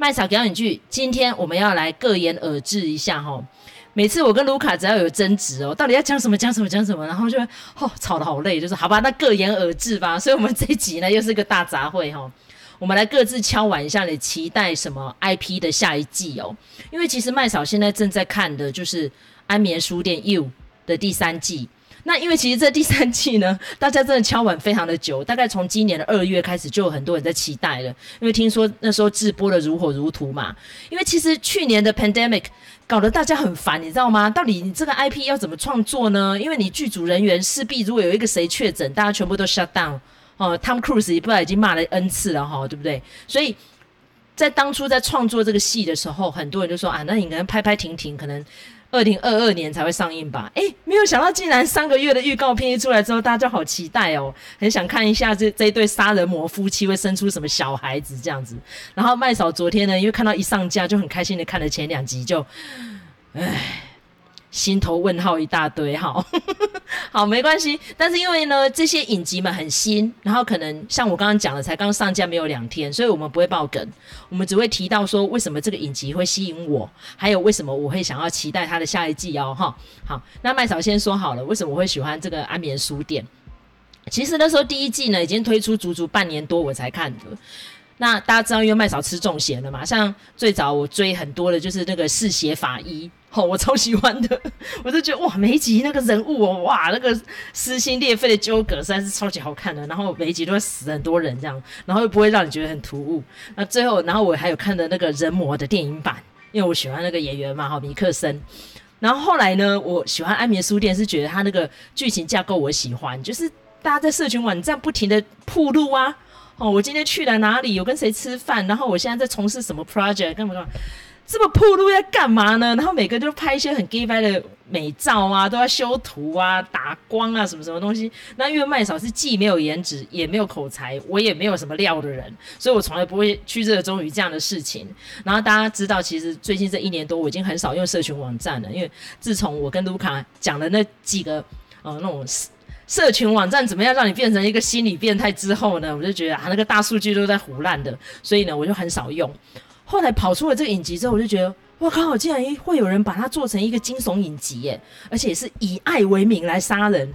麦嫂表演剧，今天我们要来各言而志一下哈。每次我跟卢卡只要有争执哦，到底要讲什么讲什么讲什么，然后就会哦吵得好累，就是好吧，那各言而志吧。所以，我们这一集呢又是个大杂烩哈。我们来各自敲碗一下，你期待什么 IP 的下一季哦？因为其实麦嫂现在正在看的就是《安眠书店 You》的第三季。那因为其实这第三季呢，大家真的敲碗非常的久，大概从今年的二月开始就有很多人在期待了。因为听说那时候直播的如火如荼嘛。因为其实去年的 pandemic 搞得大家很烦，你知道吗？到底你这个 IP 要怎么创作呢？因为你剧组人员势必如果有一个谁确诊，大家全部都 shut down 哦。Tom Cruise 也不知道已经骂了 N 次了哈，对不对？所以在当初在创作这个戏的时候，很多人就说啊，那你可能拍拍停停，可能。二零二二年才会上映吧？诶，没有想到，竟然三个月的预告片一出来之后，大家就好期待哦，很想看一下这这一对杀人魔夫妻会生出什么小孩子这样子。然后麦嫂昨天呢，因为看到一上架就很开心的看了前两集，就，唉。心头问号一大堆，好，好，没关系。但是因为呢，这些影集们很新，然后可能像我刚刚讲的，才刚上架没有两天，所以我们不会爆梗，我们只会提到说为什么这个影集会吸引我，还有为什么我会想要期待它的下一季哦，哈。好，那麦嫂先说好了，为什么我会喜欢这个安眠书店？其实那时候第一季呢已经推出足足半年多我才看的。那大家知道，因为麦嫂吃重咸了嘛，像最早我追很多的就是那个嗜血法医。好、哦，我超喜欢的，我就觉得哇，每一集那个人物哦，哇，那个撕心裂肺的纠葛实在是超级好看的。然后每一集都会死很多人这样，然后又不会让你觉得很突兀。那最后，然后我还有看的那个人魔的电影版，因为我喜欢那个演员嘛，哈，米克森。然后后来呢，我喜欢安眠书店是觉得他那个剧情架构我喜欢，就是大家在社群网站不停的铺路啊，哦，我今天去了哪里，有跟谁吃饭，然后我现在在从事什么 project，干嘛干嘛。这么铺路要干嘛呢？然后每个都拍一些很 gay 的美照啊，都要修图啊、打光啊，什么什么东西。那因为麦嫂是既没有颜值，也没有口才，我也没有什么料的人，所以我从来不会去热衷于这样的事情。然后大家知道，其实最近这一年多，我已经很少用社群网站了，因为自从我跟卢卡讲的那几个呃那种社群网站怎么样让你变成一个心理变态之后呢，我就觉得啊，那个大数据都在胡烂的，所以呢，我就很少用。后来跑出了这个影集之后，我就觉得，我靠，竟然会有人把它做成一个惊悚影集耶！而且是以爱为名来杀人，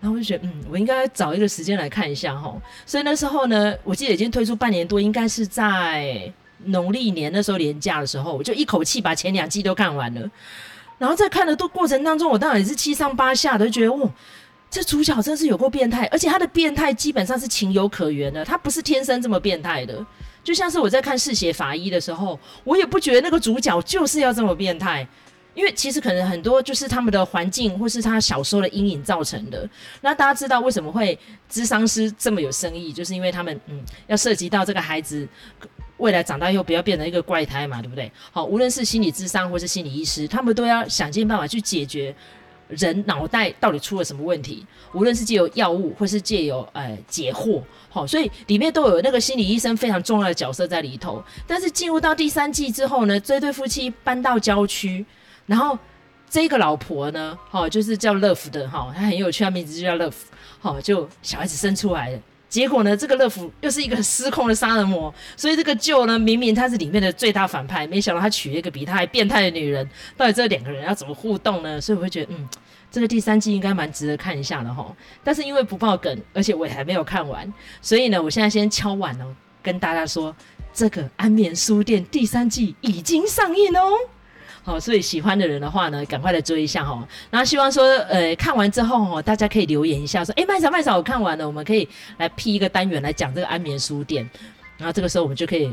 然后我就觉得，嗯，我应该找一个时间来看一下哈。所以那时候呢，我记得已经推出半年多，应该是在农历年那时候年假的时候，我就一口气把前两季都看完了。然后在看的都过程当中，我当然也是七上八下的，觉得，哦，这主角真是有够变态，而且他的变态基本上是情有可原的，他不是天生这么变态的。就像是我在看《嗜血法医》的时候，我也不觉得那个主角就是要这么变态，因为其实可能很多就是他们的环境或是他小时候的阴影造成的。那大家知道为什么会智商师这么有生意，就是因为他们嗯要涉及到这个孩子未来长大以后不要变成一个怪胎嘛，对不对？好，无论是心理智商或是心理医师，他们都要想尽办法去解决。人脑袋到底出了什么问题？无论是借由药物，或是借由呃解惑，好，所以里面都有那个心理医生非常重要的角色在里头。但是进入到第三季之后呢，这对夫妻搬到郊区，然后这个老婆呢，好，就是叫 Love 的哈，她很有趣，她名字就叫 Love，好，就小孩子生出来了。结果呢，这个乐福又是一个失控的杀人魔，所以这个舅呢，明明他是里面的最大反派，没想到他娶了一个比他还变态的女人。到底这两个人要怎么互动呢？所以我会觉得，嗯，这个第三季应该蛮值得看一下的哈。但是因为不爆梗，而且我也还没有看完，所以呢，我现在先敲碗哦，跟大家说，这个《安眠书店》第三季已经上映哦。好，所以喜欢的人的话呢，赶快来追一下哈。然后希望说，呃，看完之后哈，大家可以留言一下，说，哎，麦嫂麦嫂，我看完了，我们可以来 P 一个单元来讲这个安眠书店。然后这个时候我们就可以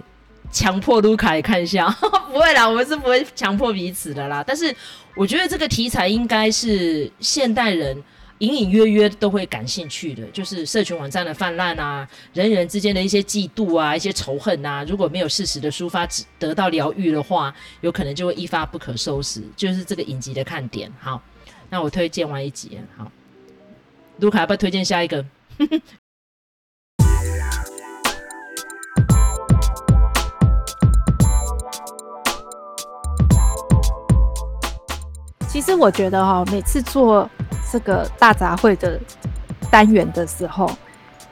强迫卢卡也看一下，不会啦，我们是不会强迫彼此的啦。但是我觉得这个题材应该是现代人。隐隐约约都会感兴趣的，就是社群网站的泛滥啊，人与人之间的一些嫉妒啊，一些仇恨啊，如果没有适时的抒发，得到疗愈的话，有可能就会一发不可收拾，就是这个影集的看点。好，那我推荐完一集，好，卢卡要不要推荐下一个？其实我觉得哈，每次做。这个大杂烩的单元的时候，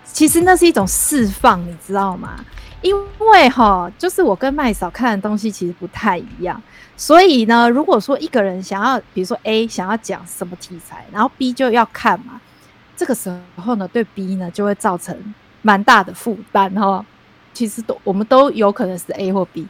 其实那是一种释放，你知道吗？因为哈，就是我跟麦嫂看的东西其实不太一样，所以呢，如果说一个人想要，比如说 A 想要讲什么题材，然后 B 就要看嘛，这个时候呢，对 B 呢就会造成蛮大的负担哈。其实都我们都有可能是 A 或 B，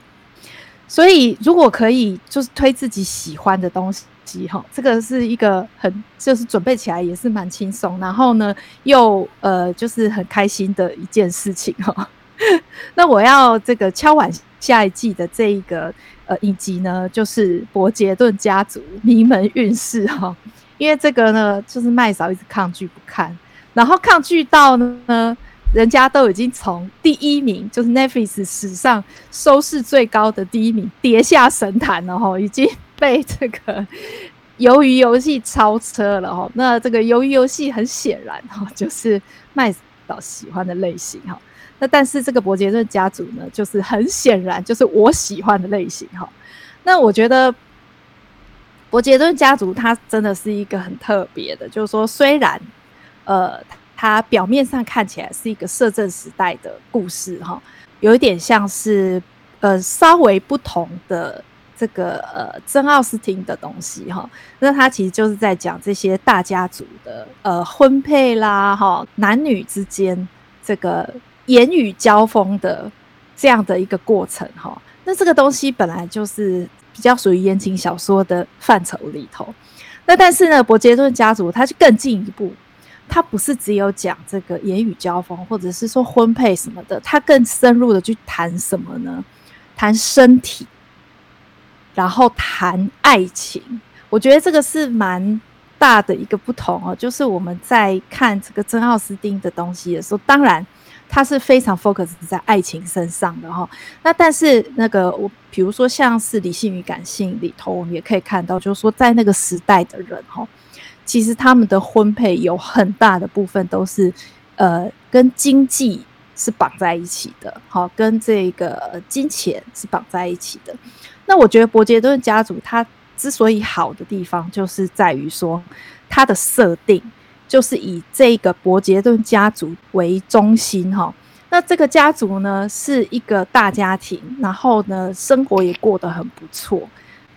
所以如果可以就是推自己喜欢的东西哈，这个是一个很就是准备起来也是蛮轻松，然后呢又呃就是很开心的一件事情哈。那我要这个敲碗下一季的这一个呃影集呢，就是伯杰顿家族名门运势哈，因为这个呢就是麦嫂一直抗拒不看，然后抗拒到呢人家都已经从第一名就是 Netflix 史上收视最高的第一名跌下神坛了哈，已经被这个鱿鱼游戏超车了哈。那这个鱿鱼游戏很显然哈，就是麦嫂喜欢的类型哈。那但是这个伯杰顿家族呢，就是很显然就是我喜欢的类型哈。那我觉得伯杰顿家族它真的是一个很特别的，就是说虽然呃它表面上看起来是一个摄政时代的故事哈，有一点像是呃稍微不同的这个呃珍奥斯汀的东西哈。那它其实就是在讲这些大家族的呃婚配啦哈，男女之间这个。言语交锋的这样的一个过程哈，那这个东西本来就是比较属于言情小说的范畴里头。那但是呢，伯杰顿家族他就更进一步，他不是只有讲这个言语交锋，或者是说婚配什么的，他更深入的去谈什么呢？谈身体，然后谈爱情。我觉得这个是蛮大的一个不同哦，就是我们在看这个珍奥斯汀的东西的时候，当然。他是非常 focus 在爱情身上的哈，那但是那个我比如说像是理性与感性里头，我们也可以看到，就是说在那个时代的人哈，其实他们的婚配有很大的部分都是呃跟经济是绑在一起的，好，跟这个金钱是绑在一起的。那我觉得伯杰顿家族他之所以好的地方，就是在于说他的设定。就是以这个伯杰顿家族为中心哈，那这个家族呢是一个大家庭，然后呢生活也过得很不错。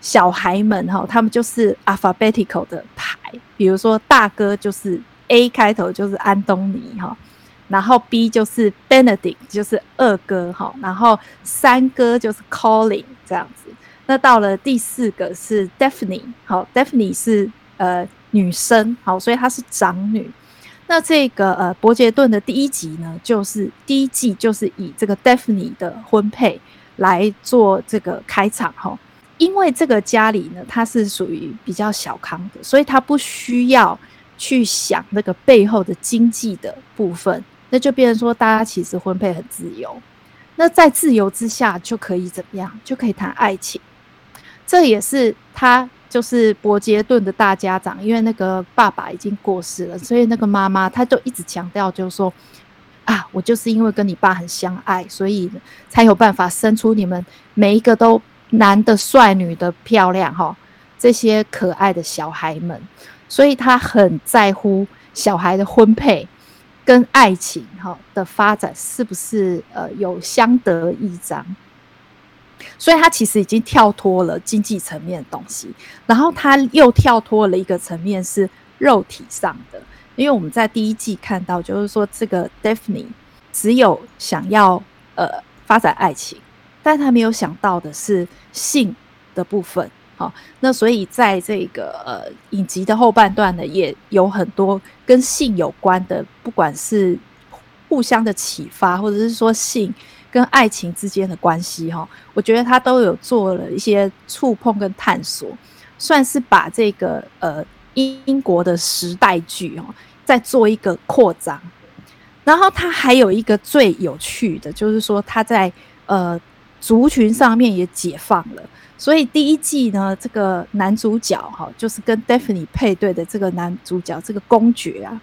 小孩们哈，他们就是 alphabetical 的排，比如说大哥就是 A 开头就是安东尼哈，然后 B 就是 Benedict 就是二哥哈，然后三哥就是 Colin 这样子。那到了第四个是 Daphne，好，Daphne 是呃。女生好，所以她是长女。那这个呃，伯杰顿的第一集呢，就是第一季就是以这个 Daphne 的婚配来做这个开场哈。因为这个家里呢，它是属于比较小康的，所以他不需要去想那个背后的经济的部分。那就变成说，大家其实婚配很自由。那在自由之下，就可以怎么样？就可以谈爱情。这也是他。就是伯杰顿的大家长，因为那个爸爸已经过世了，所以那个妈妈她就一直强调，就是说啊，我就是因为跟你爸很相爱，所以才有办法生出你们每一个都男的帅、女的漂亮哈，这些可爱的小孩们，所以他很在乎小孩的婚配跟爱情哈的发展是不是呃有相得益彰。所以他其实已经跳脱了经济层面的东西，然后他又跳脱了一个层面是肉体上的，因为我们在第一季看到，就是说这个 Daphne 只有想要呃发展爱情，但他没有想到的是性的部分。好，那所以在这个呃影集的后半段呢，也有很多跟性有关的，不管是互相的启发，或者是说性。跟爱情之间的关系，哈，我觉得他都有做了一些触碰跟探索，算是把这个呃英国的时代剧哦，再做一个扩张。然后他还有一个最有趣的，就是说他在呃族群上面也解放了。所以第一季呢，这个男主角哈，就是跟 Daphne 配对的这个男主角，这个公爵啊，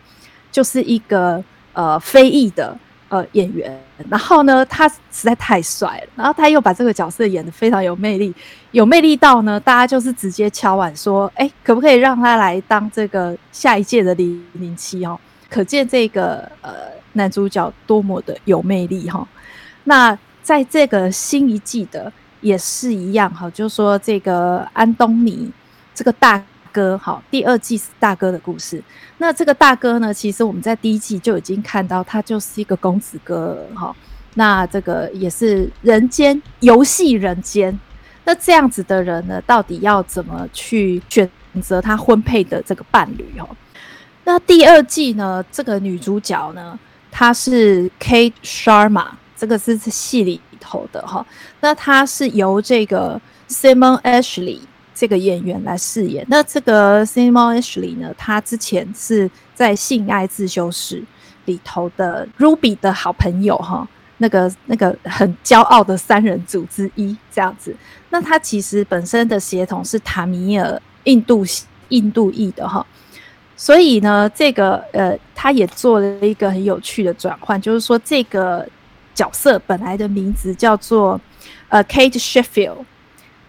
就是一个呃非裔的。呃，演员，然后呢，他实在太帅了，然后他又把这个角色演得非常有魅力，有魅力到呢，大家就是直接敲碗说，哎，可不可以让他来当这个下一届的零零七哦？可见这个呃男主角多么的有魅力哈、哦。那在这个新一季的也是一样哈，就是说这个安东尼这个大哥哈，第二季是大哥的故事。那这个大哥呢，其实我们在第一季就已经看到他就是一个公子哥哈。那这个也是人间游戏人间。那这样子的人呢，到底要怎么去选择他婚配的这个伴侣哦？那第二季呢，这个女主角呢，她是 Kate Sharma，这个是戏里头的哈。那她是由这个 Simon Ashley 这个演员来饰演。那这个 Simon Ashley 呢，他之前是在《性爱自修室》里头的 Ruby 的好朋友哈。那个那个很骄傲的三人组之一，这样子。那他其实本身的血统是塔米尔印度印度裔的哈，所以呢，这个呃，他也做了一个很有趣的转换，就是说这个角色本来的名字叫做呃 Kate Sheffield，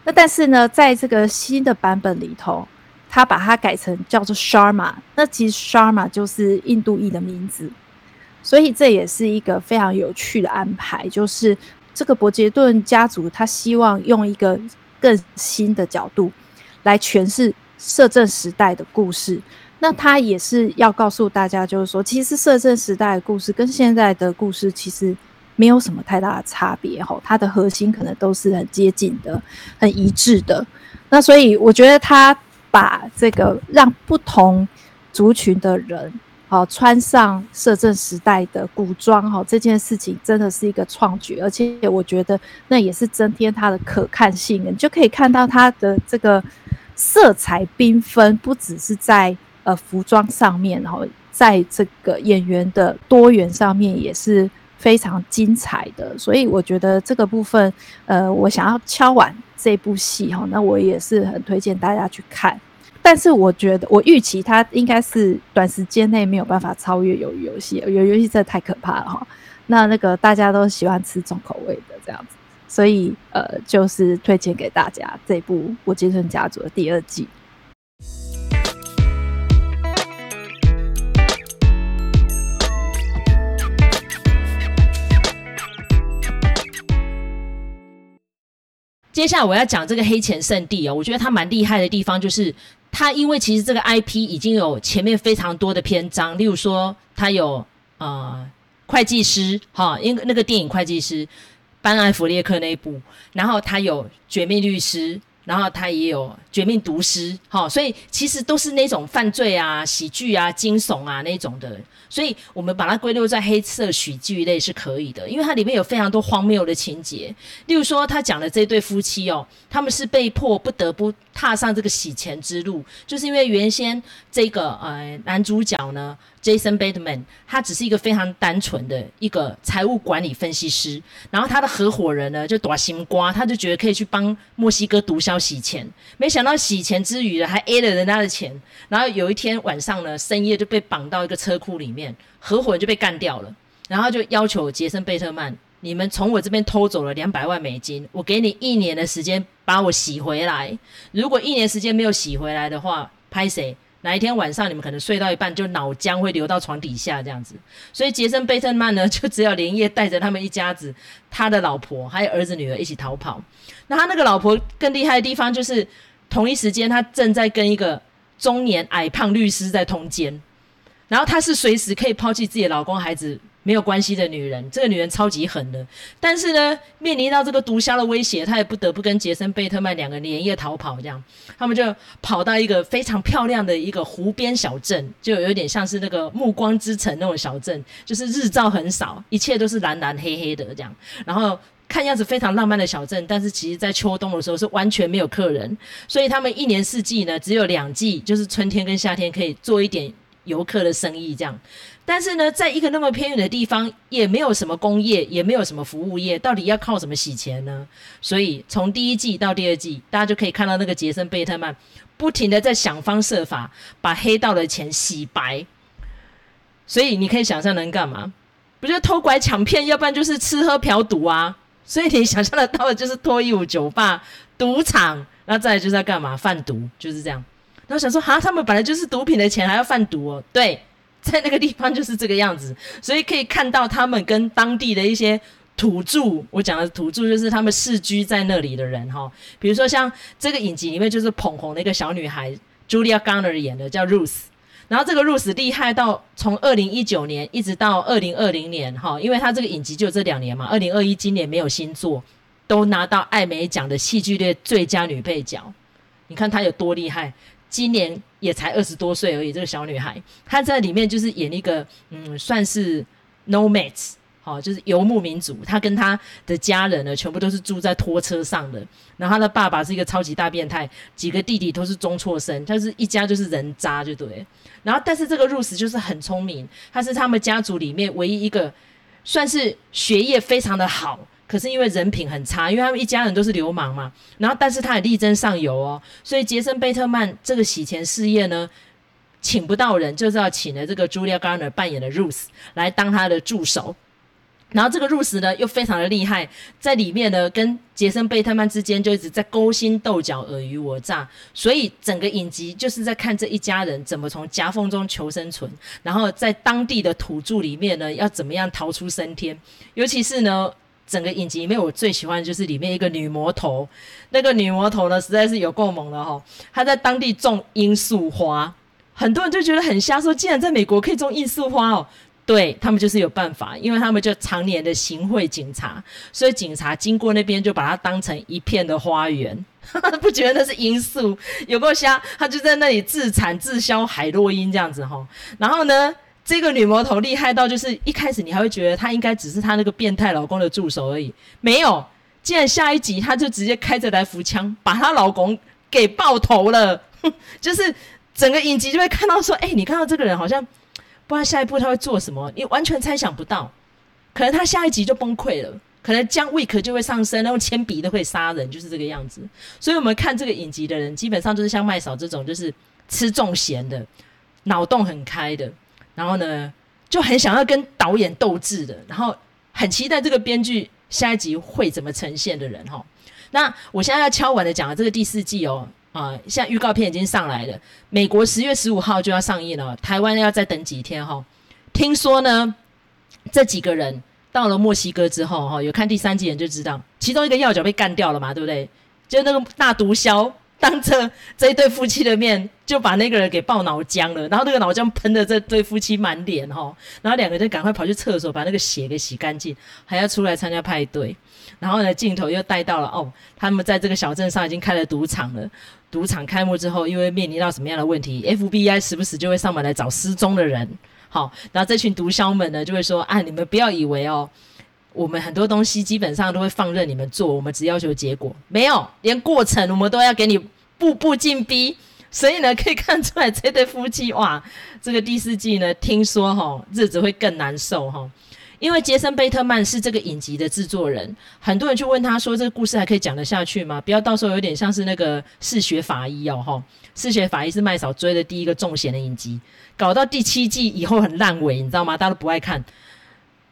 那但是呢，在这个新的版本里头，他把它改成叫做 Sharma，那其实 Sharma 就是印度裔的名字。所以这也是一个非常有趣的安排，就是这个伯杰顿家族他希望用一个更新的角度来诠释摄政时代的故事。那他也是要告诉大家，就是说，其实摄政时代的故事跟现在的故事其实没有什么太大的差别，吼，它的核心可能都是很接近的、很一致的。那所以我觉得他把这个让不同族群的人。好，穿上摄政时代的古装，哈，这件事情真的是一个创举，而且我觉得那也是增添它的可看性。你就可以看到它的这个色彩缤纷，不只是在呃服装上面，然后在这个演员的多元上面也是非常精彩的。所以我觉得这个部分，呃，我想要敲完这部戏，哈，那我也是很推荐大家去看。但是我觉得，我预期它应该是短时间内没有办法超越鱿鱼游戏，鱿鱼游戏真的太可怕了哈。那那个大家都喜欢吃重口味的这样子，所以呃，就是推荐给大家这部《我杰顿家族》的第二季。接下来我要讲这个黑钱圣地哦，我觉得它蛮厉害的地方就是。它因为其实这个 IP 已经有前面非常多的篇章，例如说他有呃会计师哈，因为那个电影会计师班艾弗列克那一部，然后他有绝命律师。然后他也有《绝命毒师》哈，所以其实都是那种犯罪啊、喜剧啊、惊悚啊那种的，所以我们把它归类在黑色喜剧类是可以的，因为它里面有非常多荒谬的情节。例如说，他讲的这对夫妻哦，他们是被迫不得不踏上这个洗钱之路，就是因为原先这个呃男主角呢。Jason Bateman，他只是一个非常单纯的一个财务管理分析师，然后他的合伙人呢就大心瓜，他就觉得可以去帮墨西哥毒枭洗钱，没想到洗钱之余呢还 A 了人家的钱，然后有一天晚上呢深夜就被绑到一个车库里面，合伙人就被干掉了，然后就要求杰森贝特曼，你们从我这边偷走了两百万美金，我给你一年的时间把我洗回来，如果一年时间没有洗回来的话，拍谁？哪一天晚上你们可能睡到一半就脑浆会流到床底下这样子，所以杰森贝特曼呢 就只有连夜带着他们一家子，他的老婆还有儿子女儿一起逃跑。那他那个老婆更厉害的地方就是，同一时间他正在跟一个中年矮胖律师在通奸，然后他是随时可以抛弃自己的老公孩子。没有关系的女人，这个女人超级狠的，但是呢，面临到这个毒枭的威胁，她也不得不跟杰森贝特曼两个连夜逃跑。这样，他们就跑到一个非常漂亮的一个湖边小镇，就有点像是那个《暮光之城》那种小镇，就是日照很少，一切都是蓝蓝黑黑的这样。然后看样子非常浪漫的小镇，但是其实在秋冬的时候是完全没有客人，所以他们一年四季呢，只有两季，就是春天跟夏天可以做一点游客的生意这样。但是呢，在一个那么偏远的地方，也没有什么工业，也没有什么服务业，到底要靠什么洗钱呢？所以从第一季到第二季，大家就可以看到那个杰森贝特曼不停地在想方设法把黑道的钱洗白。所以你可以想象能干嘛？不就偷拐抢骗，要不然就是吃喝嫖赌啊。所以你想象得到的就是脱衣舞酒吧、赌场，那再来就是要干嘛？贩毒，就是这样。然后想说，哈，他们本来就是毒品的钱，还要贩毒哦？对。在那个地方就是这个样子，所以可以看到他们跟当地的一些土著，我讲的土著就是他们世居在那里的人哈。比如说像这个影集里面就是捧红的一个小女孩，Julia Garner 演的叫 Ruth。然后这个 Ruth 厉害到从二零一九年一直到二零二零年哈，因为他这个影集就这两年嘛，二零二一今年没有新作，都拿到艾美奖的戏剧类最佳女配角。你看她有多厉害，今年也才二十多岁而已，这个小女孩，她在里面就是演一个嗯，算是 nomads。好，就是游牧民族，她跟她的家人呢，全部都是住在拖车上的。然后她的爸爸是一个超级大变态，几个弟弟都是中辍生，他是一家就是人渣，就对。然后，但是这个 Ruth 就是很聪明，她是他们家族里面唯一一个算是学业非常的好，可是因为人品很差，因为他们一家人都是流氓嘛。然后，但是他也力争上游哦，所以杰森贝特曼这个洗钱事业呢，请不到人，就是要请了这个 Julia Garner 扮演的 Ruth 来当他的助手。然后这个 Ruth 呢又非常的厉害，在里面呢跟杰森贝特曼之间就一直在勾心斗角、尔虞我诈，所以整个影集就是在看这一家人怎么从夹缝中求生存，然后在当地的土著里面呢要怎么样逃出升天。尤其是呢整个影集里面我最喜欢的就是里面一个女魔头，那个女魔头呢实在是有够猛的哈、她在当地种罂粟花，很多人就觉得很瞎，说竟然在美国可以种罂粟花哦。对，他们就是有办法，因为他们就常年的行贿警察，所以警察经过那边就把它当成一片的花园，不觉得那是罂粟，有够瞎，他就在那里自产自销海洛因这样子哈。然后呢，这个女魔头厉害到就是一开始你还会觉得她应该只是她那个变态老公的助手而已，没有，竟然下一集她就直接开着来福枪把她老公给爆头了，哼 就是整个影集就会看到说，哎，你看到这个人好像。不知道下一步他会做什么，你完全猜想不到。可能他下一集就崩溃了，可能 John Wick 就会上升，然后铅笔都会杀人，就是这个样子。所以，我们看这个影集的人，基本上就是像麦嫂这种，就是吃重咸的，脑洞很开的，然后呢，就很想要跟导演斗智的，然后很期待这个编剧下一集会怎么呈现的人哈。那我现在要敲碗的讲的这个第四季哦。啊，现在预告片已经上来了，美国十月十五号就要上映了，台湾要再等几天哈。听说呢，这几个人到了墨西哥之后哈，有看第三季人就知道，其中一个要角被干掉了嘛，对不对？就那个大毒枭当着这一对夫妻的面，就把那个人给爆脑浆了，然后那个脑浆喷的这对夫妻满脸哈，然后两个人赶快跑去厕所把那个血给洗干净，还要出来参加派对。然后呢，镜头又带到了哦，他们在这个小镇上已经开了赌场了。赌场开幕之后，因为面临到什么样的问题？FBI 时不时就会上门来找失踪的人。好，然后这群毒枭们呢，就会说：啊，你们不要以为哦，我们很多东西基本上都会放任你们做，我们只要求结果，没有，连过程我们都要给你步步进逼。所以呢，可以看出来这对夫妻哇，这个第四季呢，听说哈、日子会更难受哈。因为杰森贝特曼是这个影集的制作人，很多人去问他说：“这个故事还可以讲得下去吗？不要到时候有点像是那个《嗜血法医》哦，哈，《嗜血法医》是麦嫂追的第一个重咸的影集，搞到第七季以后很烂尾，你知道吗？大家都不爱看。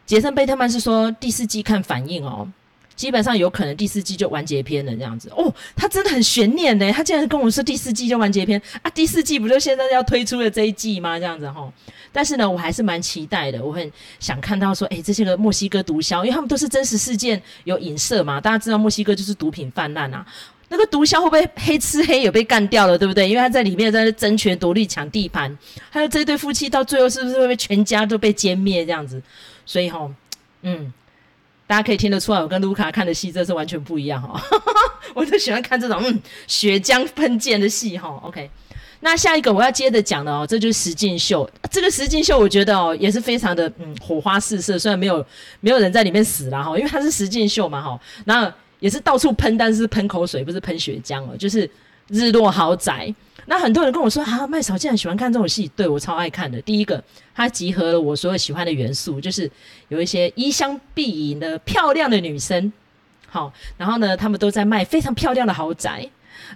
杰森贝特曼是说第四季看反应哦。”基本上有可能第四季就完结篇了这样子哦，他真的很悬念呢。他竟然跟我说第四季就完结篇啊，第四季不就现在要推出的这一季吗？这样子哈。但是呢，我还是蛮期待的，我很想看到说，诶，这些个墨西哥毒枭，因为他们都是真实事件有影射嘛。大家知道墨西哥就是毒品泛滥啊，那个毒枭会不会黑吃黑也被干掉了，对不对？因为他在里面在争权夺利抢地盘，还有这对夫妻到最后是不是会被全家都被歼灭这样子？所以哈，嗯。大家可以听得出来，我跟卢卡看的戏这是完全不一样哈。我就喜欢看这种嗯血浆喷溅的戏哈。OK，那下一个我要接着讲的哦，这就是实境秀。这个实境秀我觉得哦也是非常的嗯火花四射，虽然没有没有人在里面死了哈，因为它是实境秀嘛哈。然后也是到处喷，但是喷口水不是喷血浆哦，就是日落豪宅。那很多人跟我说啊，麦嫂竟然喜欢看这种戏，对，我超爱看的。第一个，它集合了我所有喜欢的元素，就是有一些衣香鬓影的漂亮的女生，好，然后呢，她们都在卖非常漂亮的豪宅，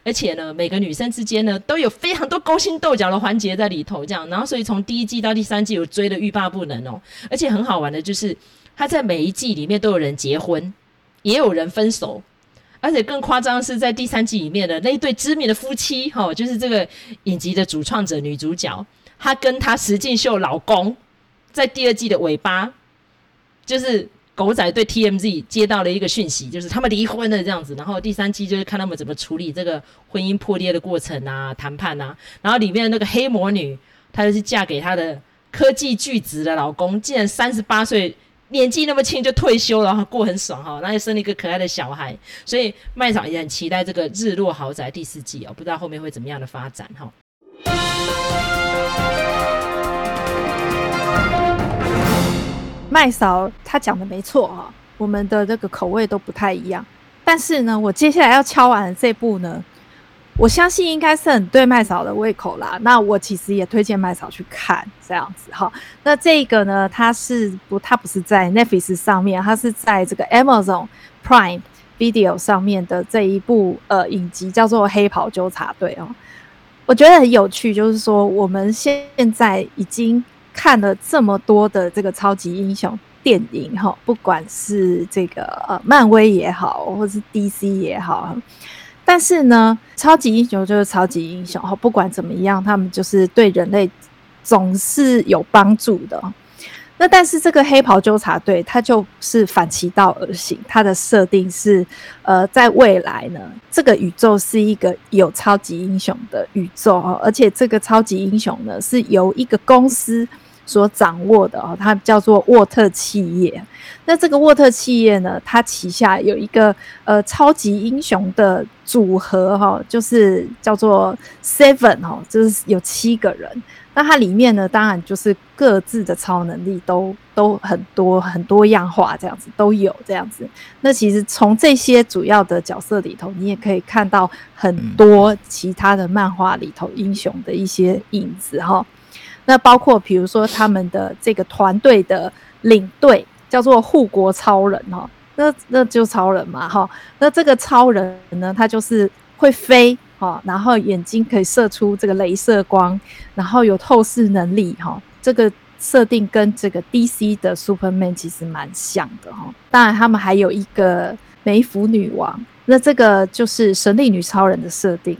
而且呢，每个女生之间呢都有非常多勾心斗角的环节在里头，这样，然后所以从第一季到第三季，我追得欲罢不能哦。而且很好玩的就是，她在每一季里面都有人结婚，也有人分手。而且更夸张的是，在第三季里面的那一对知名的夫妻，哈、就是这个影集的主创者女主角，她跟她石敬秀老公，在第二季的尾巴，就是狗仔队 TMZ 接到了一个讯息，就是他们离婚了这样子。然后第三季就是看他们怎么处理这个婚姻破裂的过程啊，谈判啊。然后里面的那个黑魔女，她就是嫁给她的科技巨子的老公，竟然三十八岁。年纪那么轻就退休了，然后过很爽哈，然后又生了一个可爱的小孩，所以麦嫂也很期待这个《日落豪宅》第四季哦，不知道后面会怎么样的发展哈。麦嫂她讲的没错哈，我们的这个口味都不太一样，但是呢，我接下来要敲完的这部呢。我相信应该是很对麦嫂的胃口啦。那我其实也推荐麦嫂去看这样子哈。那这个呢，它是不，它不是在 Netflix 上面，它是在这个 Amazon Prime Video 上面的这一部呃影集，叫做《黑袍纠察队》哦。我觉得很有趣，就是说我们现在已经看了这么多的这个超级英雄电影哈，不管是这个呃漫威也好，或是 DC 也好。但是呢，超级英雄就是超级英雄哈，不管怎么样，他们就是对人类总是有帮助的。那但是这个黑袍纠察队，它就是反其道而行，它的设定是，呃，在未来呢，这个宇宙是一个有超级英雄的宇宙哦，而且这个超级英雄呢，是由一个公司。所掌握的哦，它叫做沃特企业。那这个沃特企业呢，它旗下有一个呃超级英雄的组合哈，就是叫做 Seven 哈，就是有七个人。那它里面呢，当然就是各自的超能力都都很多很多样化，这样子都有这样子。那其实从这些主要的角色里头，你也可以看到很多其他的漫画里头英雄的一些影子哈。那包括比如说他们的这个团队的领队叫做护国超人哈，那那就超人嘛哈，那这个超人呢，他就是会飞哈，然后眼睛可以射出这个镭射光，然后有透视能力哈，这个设定跟这个 DC 的 Superman 其实蛮像的哈。当然他们还有一个梅芙女王，那这个就是神力女超人的设定，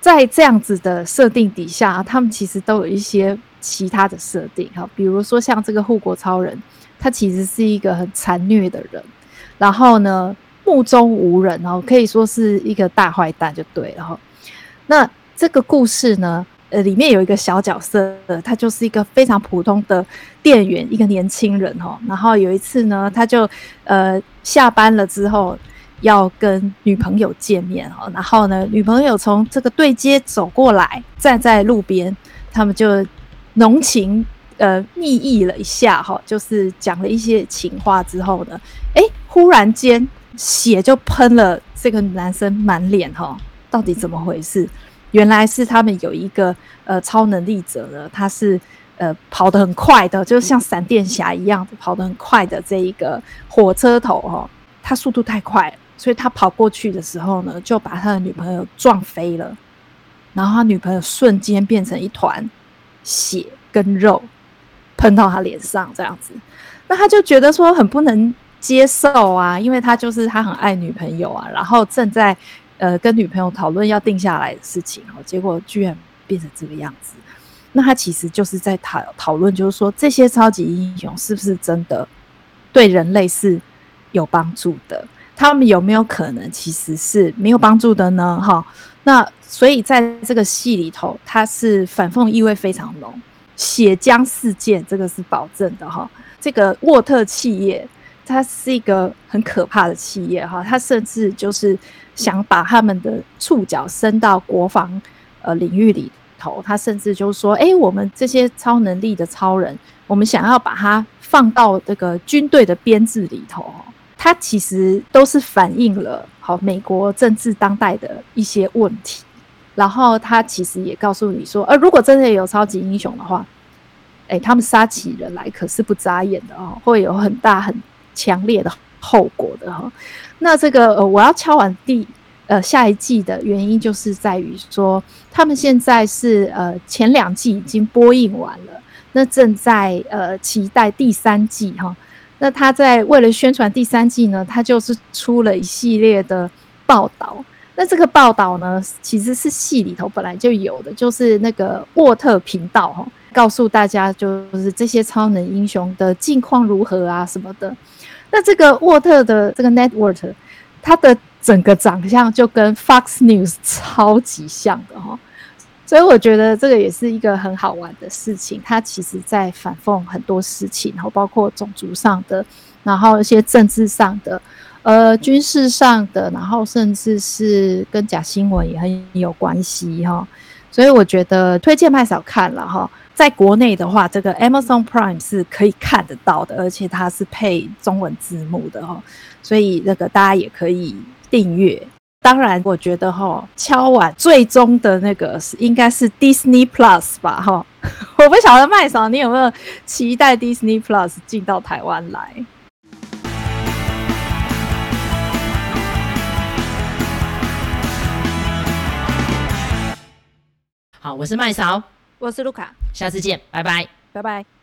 在这样子的设定底下，他们其实都有一些。其他的设定哈，比如说像这个护国超人，他其实是一个很残虐的人，然后呢，目中无人哦，可以说是一个大坏蛋就对了哈。那这个故事呢，呃，里面有一个小角色，他就是一个非常普通的店员，一个年轻人哈。然后有一次呢，他就呃下班了之后要跟女朋友见面哈，然后呢，女朋友从这个对街走过来，站在路边，他们就。浓情呃蜜意了一下哈，就是讲了一些情话之后呢，诶，忽然间血就喷了这个男生满脸哈，到底怎么回事？原来是他们有一个呃超能力者呢，他是呃跑得很快的，就像闪电侠一样跑得很快的这一个火车头哈，他速度太快，所以他跑过去的时候呢，就把他的女朋友撞飞了，然后他女朋友瞬间变成一团。血跟肉喷到他脸上，这样子，那他就觉得说很不能接受啊，因为他就是他很爱女朋友啊，然后正在呃跟女朋友讨论要定下来的事情哦，结果居然变成这个样子，那他其实就是在讨讨论，就是说这些超级英雄是不是真的对人类是有帮助的？他们有没有可能其实是没有帮助的呢？哈，那。所以在这个戏里头，它是反讽意味非常浓，血浆事件这个是保证的哈。这个沃特企业，它是一个很可怕的企业哈，它甚至就是想把他们的触角伸到国防呃领域里头，它甚至就是说，诶，我们这些超能力的超人，我们想要把它放到这个军队的编制里头。它其实都是反映了好美国政治当代的一些问题。然后它其实也告诉你说，呃，如果真的有超级英雄的话，诶，他们杀起人来可是不眨眼的哦，会有很大很强烈的后果的哈。那这个呃，我要敲完第呃下一季的原因，就是在于说，他们现在是呃前两季已经播映完了，那正在呃期待第三季哈。那他在为了宣传第三季呢，他就是出了一系列的报道。那这个报道呢，其实是戏里头本来就有的，就是那个沃特频道哈，告诉大家就是这些超能英雄的近况如何啊什么的。那这个沃特的这个 network，它的整个长相就跟 Fox News 超级像的哈，所以我觉得这个也是一个很好玩的事情。它其实在反讽很多事情，然后包括种族上的，然后一些政治上的，呃，军事上的，然后甚至是跟假新闻也很有关系哈。所以我觉得推荐麦嫂看了哈。在国内的话，这个 Amazon Prime 是可以看得到的，而且它是配中文字幕的哈，所以那个大家也可以订阅。当然，我觉得哈，敲碗最终的那个是应该是 Disney Plus 吧哈。我不晓得麦嫂，你有没有期待 Disney Plus 进到台湾来？好，我是麦嫂。我是卢卡，下次见，拜拜，拜拜。